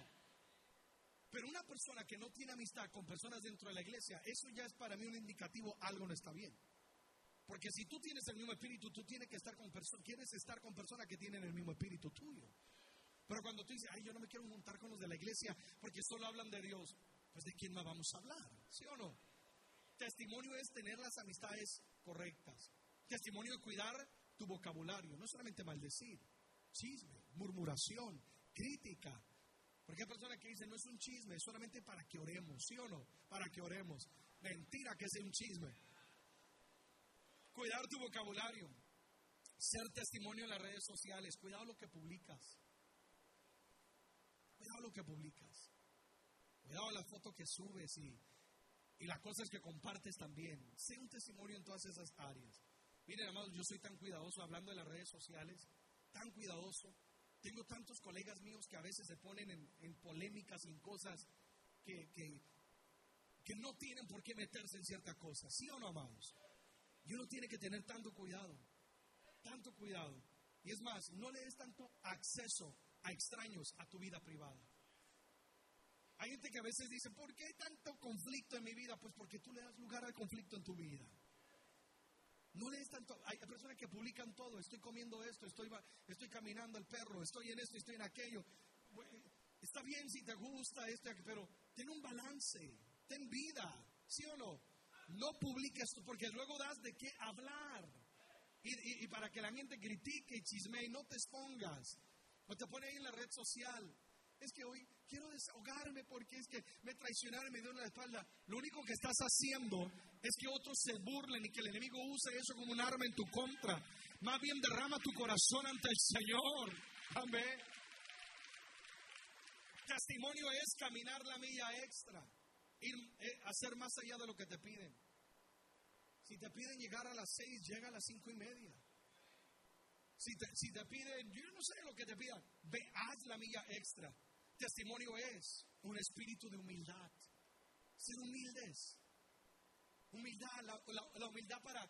Pero una persona que no tiene amistad con personas dentro de la iglesia, eso ya es para mí un indicativo, algo no está bien. Porque si tú tienes el mismo espíritu, tú tienes que estar con personas, quieres estar con personas que tienen el mismo espíritu tuyo. Pero cuando tú dices, ay, yo no me quiero juntar con los de la iglesia porque solo hablan de Dios, pues ¿de quién más vamos a hablar? ¿Sí o no? Testimonio es tener las amistades correctas. Testimonio es cuidar tu vocabulario, no solamente maldecir, chisme, murmuración, crítica. Porque hay personas que dicen, no es un chisme, es solamente para que oremos, ¿sí o no? Para que oremos. Mentira que sea un chisme. Cuidar tu vocabulario, ser testimonio en las redes sociales, cuidado lo que publicas. Cuidado lo que publicas. Cuidado la foto que subes y, y las cosas que compartes también. Sé un testimonio en todas esas áreas. Miren, amados, yo soy tan cuidadoso hablando de las redes sociales, tan cuidadoso. Tengo tantos colegas míos que a veces se ponen en, polémicas, en cosas que, que, que, no tienen por qué meterse en ciertas cosas. ¿Sí o no, amados? Y uno tiene que tener tanto cuidado, tanto cuidado. Y es más, no le des tanto acceso a extraños a tu vida privada. Hay gente que a veces dice, ¿por qué hay tanto conflicto en mi vida? Pues porque tú le das lugar al conflicto en tu vida. No lees tanto. Hay personas que publican todo. Estoy comiendo esto, estoy, estoy caminando el perro, estoy en esto, estoy en aquello. Está bien si te gusta esto, pero ten un balance, ten vida, ¿sí o no? No publiques porque luego das de qué hablar. Y, y, para que la gente critique y chismee, no te expongas. No te pone ahí en la red social es que hoy quiero desahogarme porque es que me traicionaron y me dieron la espalda. Lo único que estás haciendo es que otros se burlen y que el enemigo use eso como un arma en tu contra. Más bien derrama tu corazón ante el Señor. Amén. Testimonio es caminar la milla extra. ir, eh, hacer más allá de lo que te piden. Si te piden llegar a las seis, llega a las cinco y media. Si te, si te piden, yo no sé lo que te pidan, ve, haz la milla extra. Testimonio es un espíritu de humildad. Ser humildes. Humildad, la, humildad para,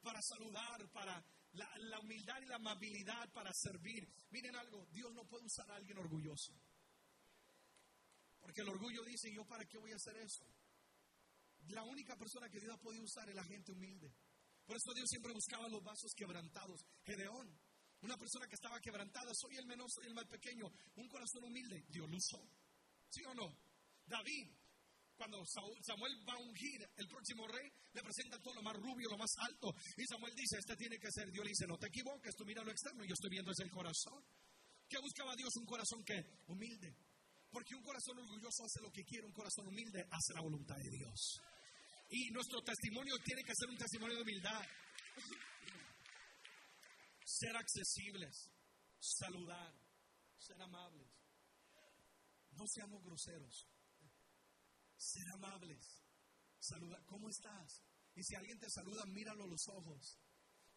para saludar, para la, la, humildad y la amabilidad para servir. Miren algo, Dios no puede usar a alguien orgulloso. Porque el orgullo dice, ¿yo para qué voy a hacer eso? La única persona que Dios ha podido usar es la gente humilde. Por eso Dios siempre buscaba los vasos quebrantados. Gedeón, una persona que estaba quebrantada, soy el menos, el más pequeño, un corazón humilde, Dios lo usó. ¿Sí o no? David, cuando Samuel va a ungir el próximo rey, le presenta todo lo más rubio, lo más alto. Y Samuel dice, este tiene que ser. Dios le dice, no te equivoques, tú mira lo externo, yo estoy viendo es el corazón. ¿Qué buscaba Dios? Un corazón que humilde. Porque un corazón orgulloso hace lo que quiere, un corazón humilde hace la voluntad de Dios. Y nuestro testimonio tiene que ser un testimonio de humildad. Ser accesibles, saludar, ser amables. No seamos groseros. Ser amables. Saludar. ¿Cómo estás? Y si alguien te saluda, míralo a los ojos.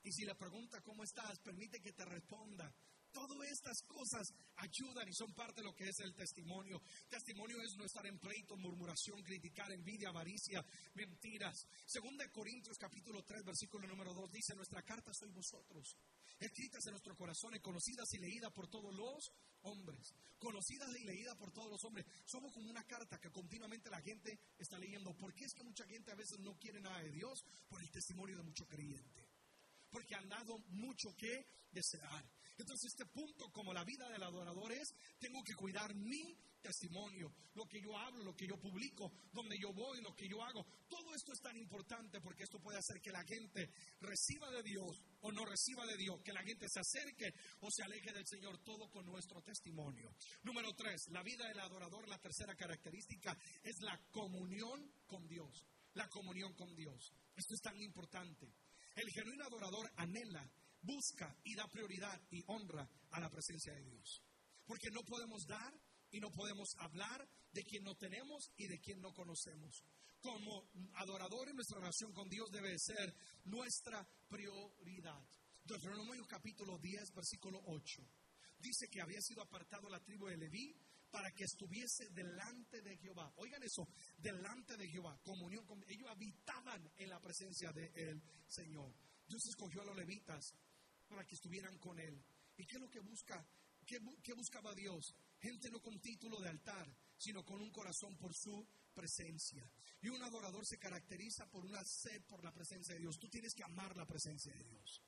Y si le pregunta cómo estás, permite que te responda. Todas estas cosas ayudan y son parte de lo que es el testimonio. Testimonio es no estar en pleito, murmuración, criticar, envidia, avaricia, mentiras. Según de Corintios capítulo 3, versículo número 2 dice, nuestra carta soy vosotros, escritas en nuestro corazón conocidas y leídas por todos los hombres. Conocidas y leídas por todos los hombres. Somos como una carta que continuamente la gente está leyendo. ¿Por qué es que mucha gente a veces no quiere nada de Dios? Por el testimonio de mucho creyente porque han dado mucho que desear. Entonces este punto, como la vida del adorador es, tengo que cuidar mi testimonio, lo que yo hablo, lo que yo publico, donde yo voy, lo que yo hago. Todo esto es tan importante porque esto puede hacer que la gente reciba de Dios o no reciba de Dios, que la gente se acerque o se aleje del Señor, todo con nuestro testimonio. Número tres, la vida del adorador, la tercera característica es la comunión con Dios. La comunión con Dios. Esto es tan importante. El genuino adorador anhela, busca y da prioridad y honra a la presencia de Dios. Porque no podemos dar y no podemos hablar de quien no tenemos y de quien no conocemos. Como adoradores, nuestra relación con Dios debe ser nuestra prioridad. Deuteronomio capítulo 10, versículo 8. Dice que había sido apartado la tribu de Leví para que estuviese delante de Jehová. Oigan eso, delante de Jehová, comunión con ellos habitaban en la presencia del Señor. Dios escogió a los levitas para que estuvieran con él. ¿Y qué es lo que busca? ¿Qué, ¿Qué, buscaba Dios? Gente no con título de altar, sino con un corazón por su presencia. Y un adorador se caracteriza por una sed por la presencia de Dios. Tú tienes que amar la presencia de Dios.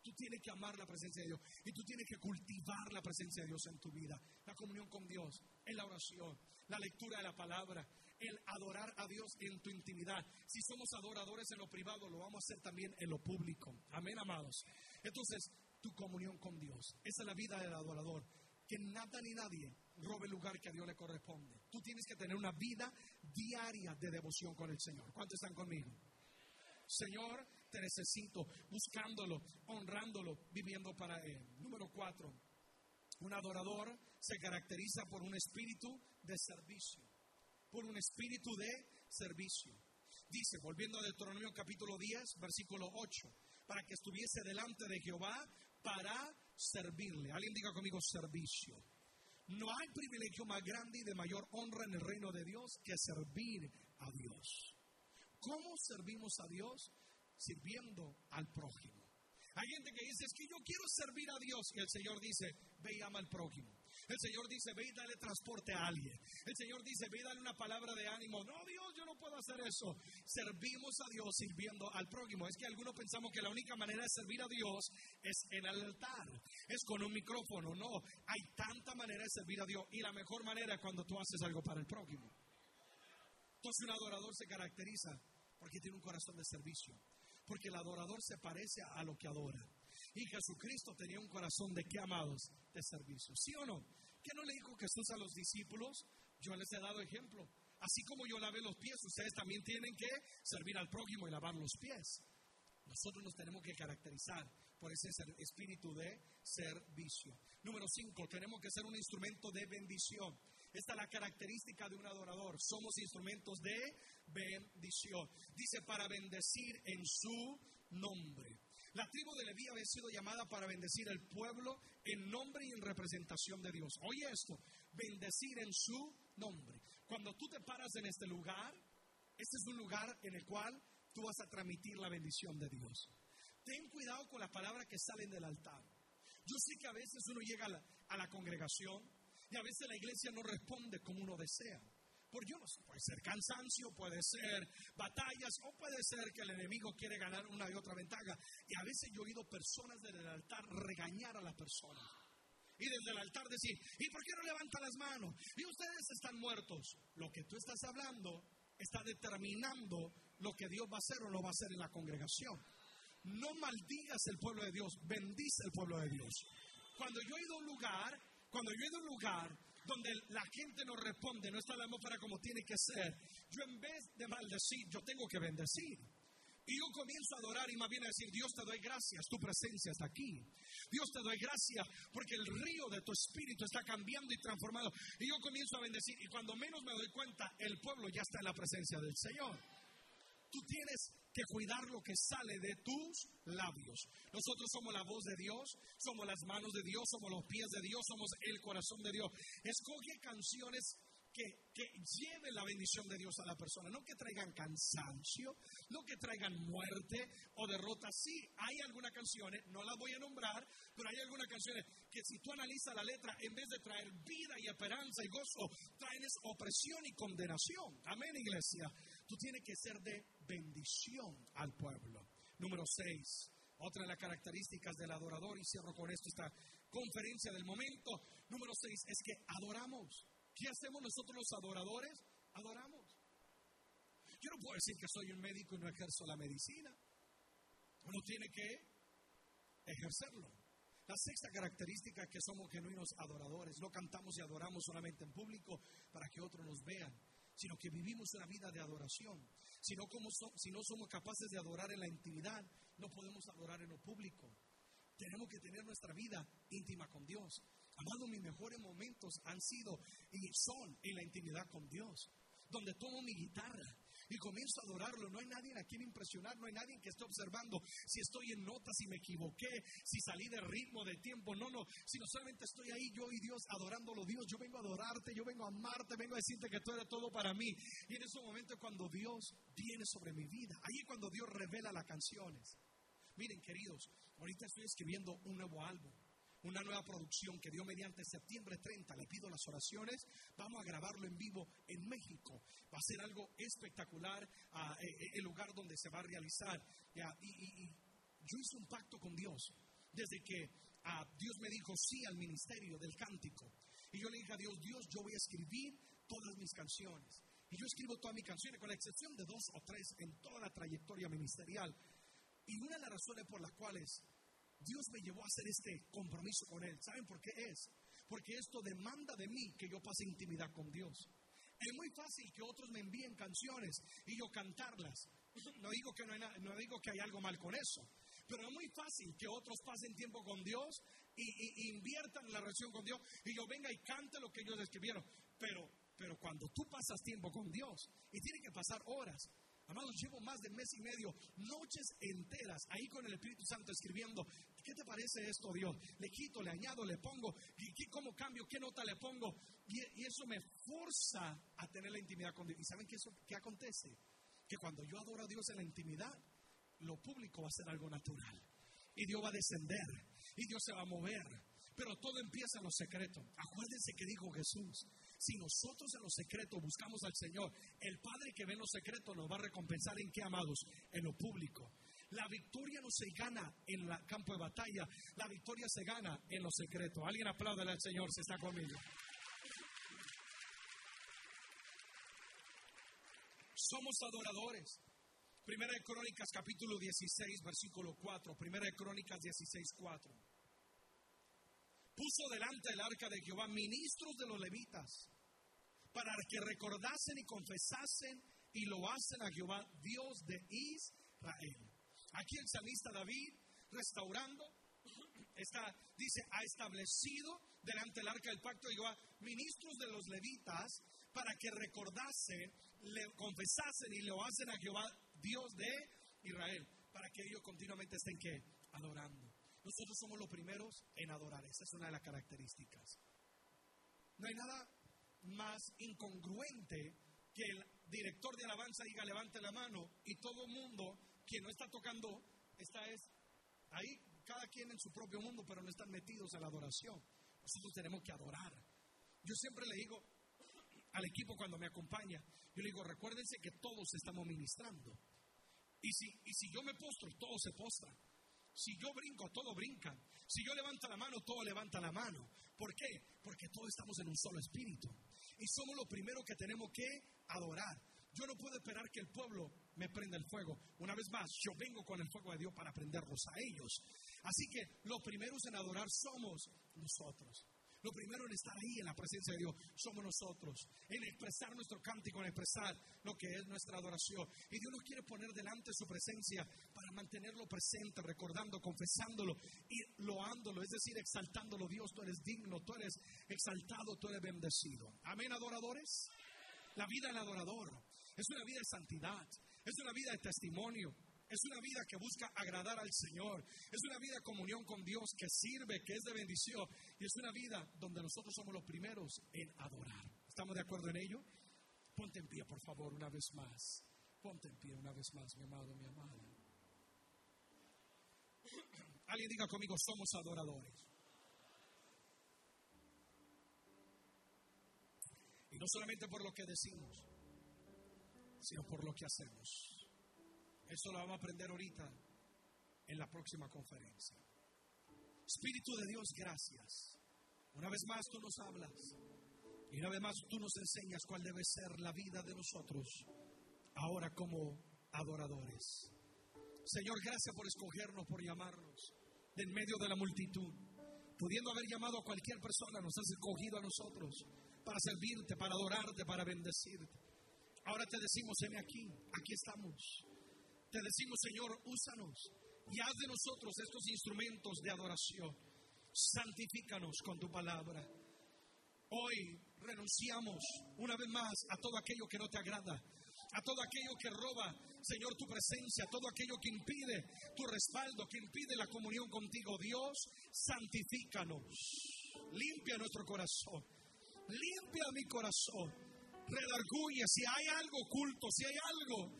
Tú tienes que amar la presencia de Dios y tú tienes que cultivar la presencia de Dios en tu vida. La comunión con Dios, en la oración, la lectura de la palabra, el adorar a Dios en tu intimidad. Si somos adoradores en lo privado, lo vamos a hacer también en lo público. Amén, amados. Entonces, tu comunión con Dios. Esa es la vida del adorador. Que nada ni nadie robe el lugar que a Dios le corresponde. Tú tienes que tener una vida diaria de devoción con el Señor. ¿Cuántos están conmigo? Señor, te necesito, buscándolo, honrándolo, viviendo para Él. Número cuatro, un adorador se caracteriza por un espíritu de servicio, por un espíritu de servicio. Dice, volviendo a Deuteronomio capítulo 10, versículo 8, para que estuviese delante de Jehová para servirle. Alguien diga conmigo servicio. No hay privilegio más grande y de mayor honra en el reino de Dios que servir a Dios. ¿Cómo servimos a Dios? Sirviendo al prójimo. Hay gente que dice, es que yo quiero servir a Dios. Y el Señor dice, ve y ama al prójimo. El Señor dice, ve y dale transporte a alguien. El Señor dice, ve y dale una palabra de ánimo. No, Dios, yo no puedo hacer eso. Servimos a Dios sirviendo al prójimo. Es que algunos pensamos que la única manera de servir a Dios es en el altar, es con un micrófono. No, hay tanta manera de servir a Dios. Y la mejor manera es cuando tú haces algo para el prójimo. Entonces un adorador se caracteriza porque tiene un corazón de servicio. Porque el adorador se parece a lo que adora. Y Jesucristo tenía un corazón de qué amados? De servicio. ¿Sí o no? ¿Qué no le dijo Jesús a los discípulos? Yo les he dado ejemplo. Así como yo lavé los pies, ustedes también tienen que servir al prójimo y lavar los pies. Nosotros nos tenemos que caracterizar por ese espíritu de servicio. Número cinco, tenemos que ser un instrumento de bendición. Esta es la característica de un adorador. Somos instrumentos de bendición. Dice para bendecir en su nombre. La tribu de Leví había sido llamada para bendecir al pueblo en nombre y en representación de Dios. Oye esto, bendecir en su nombre. Cuando tú te paras en este lugar, este es un lugar en el cual tú vas a transmitir la bendición de Dios. Ten cuidado con las palabras que salen del altar. Yo sé que a veces uno llega a la, congregación y a veces la iglesia no responde como uno desea. Por yo no sé, puede ser cansancio, puede ser batallas o puede ser que el enemigo quiere ganar una y otra ventaja. Y a veces yo he oído personas desde el altar regañar a la persona. Y desde el altar decir, ¿y por qué no levanta las manos? Y ustedes están muertos. Lo que tú estás hablando está determinando lo que Dios va a hacer o no va a hacer en la congregación. No maldigas el pueblo de Dios, bendice el pueblo de Dios. Cuando yo he ido a un lugar, cuando yo he ido a un lugar donde la gente no responde, no está la atmósfera como tiene que ser, yo en vez de maldecir, yo tengo que bendecir. Y yo comienzo a adorar y más bien a decir, Dios te doy gracias, tu presencia está aquí. Dios te doy gracias porque el río de tu espíritu está cambiando y transformando. Y yo comienzo a bendecir y cuando menos me doy cuenta, el pueblo ya está en la presencia del Señor. Tú tienes que cuidar lo que sale de tus labios. Nosotros somos la voz de Dios, somos las manos de Dios, somos los pies de Dios, somos el corazón de Dios. Escoge canciones que, que, lleven la bendición de Dios a la persona, no que traigan cansancio, no que traigan muerte o derrota. Sí, hay algunas canciones, no las voy a nombrar, pero hay algunas canciones que si tú analizas la letra, en vez de traer vida y esperanza y gozo, traen opresión y condenación. Amén, iglesia. Tú tienes que ser de bendición al pueblo. Número seis, otra de las características del adorador, y cierro con esto esta conferencia del momento. Número seis es que adoramos. ¿Qué hacemos nosotros los adoradores? Adoramos. Yo no puedo decir que soy un médico y no ejerzo la medicina. Uno tiene que ejercerlo. La sexta característica es que somos genuinos adoradores. No cantamos y adoramos solamente en público para que otros nos vean, sino que vivimos una vida de adoración. Si no, como si no somos capaces de adorar en la intimidad, no podemos adorar en lo público. Tenemos que tener nuestra vida íntima con Dios. Amado, mis mejores momentos han sido y son en la intimidad con Dios, donde tomo mi guitarra y comienzo a adorarlo. No hay nadie a quien impresionar, no hay nadie que esté observando si estoy en notas, si me equivoqué, si salí de ritmo, de tiempo. No, no, sino solamente estoy ahí yo y Dios adorándolo. Dios, yo vengo a adorarte, yo vengo a amarte, vengo a decirte que tú eres todo para mí. Y en ese momento cuando Dios viene sobre mi vida. Ahí es cuando Dios revela las canciones. Miren, queridos, ahorita estoy escribiendo un nuevo álbum una nueva producción que dio mediante septiembre 30. Le pido las oraciones. Vamos a grabarlo en vivo en México. Va a ser algo espectacular ah, eh, eh, el lugar donde se va a realizar. y, yo hice un pacto con Dios desde que ah, Dios me dijo sí al ministerio del cántico. Y yo le dije a Dios, Dios, yo voy a escribir todas mis canciones. Y yo escribo todas mis canciones, con la excepción de dos o tres en toda la trayectoria ministerial. Y una de las razones por las cuales Dios me llevó a hacer este compromiso con Él. ¿Saben por qué es? Porque esto demanda de mí que yo pase intimidad con Dios. Es muy fácil que otros me envíen canciones y yo cantarlas. No digo que no hay, no digo que hay algo mal con eso, pero es muy fácil que otros pasen tiempo con Dios y, inviertan la relación con Dios y yo venga y cante lo que ellos escribieron. Pero, pero cuando tú pasas tiempo con Dios y tiene que pasar horas, Amados, llevo más de mes y medio, noches enteras, ahí con el Espíritu Santo escribiendo. ¿Qué te parece esto, Dios? Le quito, le añado, le pongo. ¿Y cómo cambio? ¿Qué nota le pongo? Y, eso me forza a tener la intimidad con Dios. ¿Y saben qué, eso, qué acontece? Que cuando yo adoro a Dios en la intimidad, lo público va a ser algo natural. Y Dios va a descender. Y Dios se va a mover. Pero todo empieza en lo secreto. Acuérdense que dijo Jesús. Si nosotros en lo secreto buscamos al Señor, el Padre que ve en lo secreto nos va a recompensar en qué, amados? En lo público. La victoria no se gana en el campo de batalla, la victoria se gana en lo secreto. Alguien aplaude al Señor si está conmigo. Somos adoradores. Primera de Crónicas capítulo 16, versículo 4. Primera de Crónicas 16, 4 puso delante del arca de Jehová ministros de los levitas para que recordasen y confesasen y lo hacen a Jehová, Dios de Israel. Aquí el salmista David, restaurando está, dice, ha establecido delante del arca del pacto de Jehová ministros de los levitas para que recordasen, le confesasen y lo hacen a Jehová, Dios de Israel, para que ellos continuamente estén que adorando. Nosotros somos los primeros en adorar, esa es una de las características. No hay nada más incongruente que el director de alabanza diga levante la mano y todo mundo, quien no está tocando, está es ahí, cada quien en su propio mundo, pero no están metidos en la adoración. Nosotros tenemos que adorar. Yo siempre le digo al equipo cuando me acompaña, yo le digo, recuérdense que todos estamos ministrando. Y si, y si yo me postro, todos se postran. Si yo brinco, todos brincan. Si yo levanto la mano, todos levantan la mano. ¿Por qué? Porque todos estamos en un solo espíritu. Y somos lo primero que tenemos que adorar. Yo no puedo esperar que el pueblo me prenda el fuego. Una vez más, yo vengo con el fuego de Dios para prenderlos a ellos. Así que los primeros en adorar somos nosotros. Lo primero en estar ahí en la presencia de Dios somos nosotros, en expresar nuestro cántico, en expresar lo que es nuestra adoración. Y Dios nos quiere poner delante su presencia para mantenerlo presente, recordando, confesándolo y loándolo, es decir, exaltándolo. Dios, tú eres digno, tú eres exaltado, tú eres bendecido. Amén, adoradores. La vida del adorador es una vida de santidad, es una vida de testimonio, es una vida que busca agradar al Señor. Es una vida de comunión con Dios que sirve, que es de bendición. Y es una vida donde nosotros somos los primeros en adorar. ¿Estamos de acuerdo en ello? Ponte en pie, por favor, una vez más. Ponte en pie una vez más, mi amado, mi amada. Alguien diga conmigo, somos adoradores. Y no solamente por lo que decimos, sino por lo que hacemos. Eso lo vamos a aprender ahorita en la próxima conferencia. Espíritu de Dios, gracias. Una vez más tú nos hablas y una vez más tú nos enseñas cuál debe ser la vida de nosotros ahora como adoradores. Señor, gracias por escogernos, por llamarnos de en medio de la multitud. Pudiendo haber llamado a cualquier persona, nos has escogido a nosotros para servirte, para adorarte, para bendecirte. Ahora te decimos, heme aquí, aquí estamos. Te decimos, Señor, úsanos y haz de nosotros estos instrumentos de adoración. Santifícanos con tu palabra. Hoy renunciamos una vez más a todo aquello que no te agrada, a todo aquello que roba, Señor, tu presencia, a todo aquello que impide tu respaldo, que impide la comunión contigo. Dios, santifícanos. Limpia nuestro corazón. Limpia mi corazón. Redarguye si hay algo oculto, si hay algo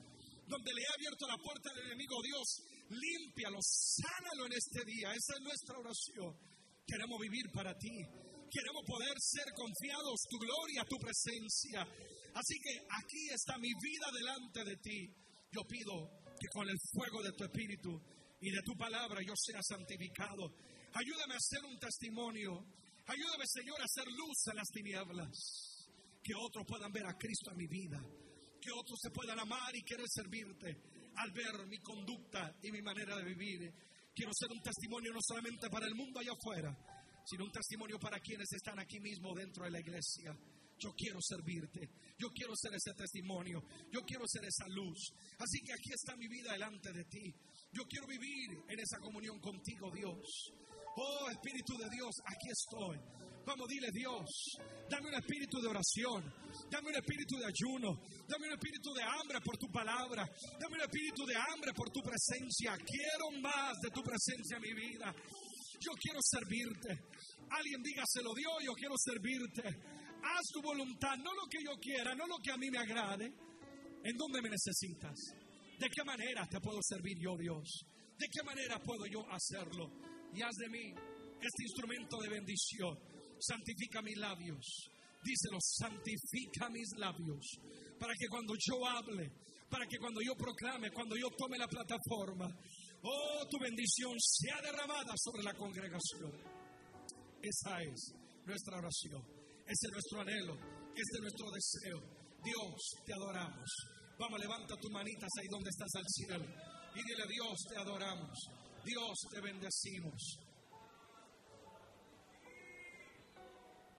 donde le he abierto la puerta al enemigo, Dios, límpialo, sánalo en este día. Esa es nuestra oración. Queremos vivir para ti. Queremos poder ser confiados, tu gloria, tu presencia. Así que aquí está mi vida delante de ti. Yo pido que con el fuego de tu espíritu y de tu palabra yo sea santificado. Ayúdame a ser un testimonio. Ayúdame, Señor, a hacer luz en las tinieblas. Que otros puedan ver a Cristo en mi vida que otros se puedan amar y querer servirte al ver mi conducta y mi manera de vivir. Quiero ser un testimonio no solamente para el mundo allá afuera, sino un testimonio para quienes están aquí mismo dentro de la iglesia. Yo quiero servirte, yo quiero ser ese testimonio, yo quiero ser esa luz. Así que aquí está mi vida delante de ti. Yo quiero vivir en esa comunión contigo, Dios. Oh Espíritu de Dios, aquí estoy. Vamos, dile Dios, dame un espíritu de oración, dame un espíritu de ayuno, dame un espíritu de hambre por tu palabra, dame un espíritu de hambre por tu presencia. Quiero más de tu presencia en mi vida. Yo quiero servirte. Alguien dígaselo, Dios, yo quiero servirte. Haz tu voluntad, no lo que yo quiera, no lo que a mí me agrade. ¿En dónde me necesitas? ¿De qué manera te puedo servir yo, Dios? ¿De qué manera puedo yo hacerlo? Y haz de mí este instrumento de bendición santifica mis labios. Díselo, santifica mis labios. Para que cuando yo hable, para que cuando yo proclame, cuando yo tome la plataforma, oh, tu bendición sea derramada sobre la congregación. Esa es nuestra oración. Ese es nuestro anhelo. Este es nuestro deseo. Dios, te adoramos. Vamos, levanta tus manitas ahí donde estás al cielo. Y dile, Dios, te adoramos. Dios, te bendecimos.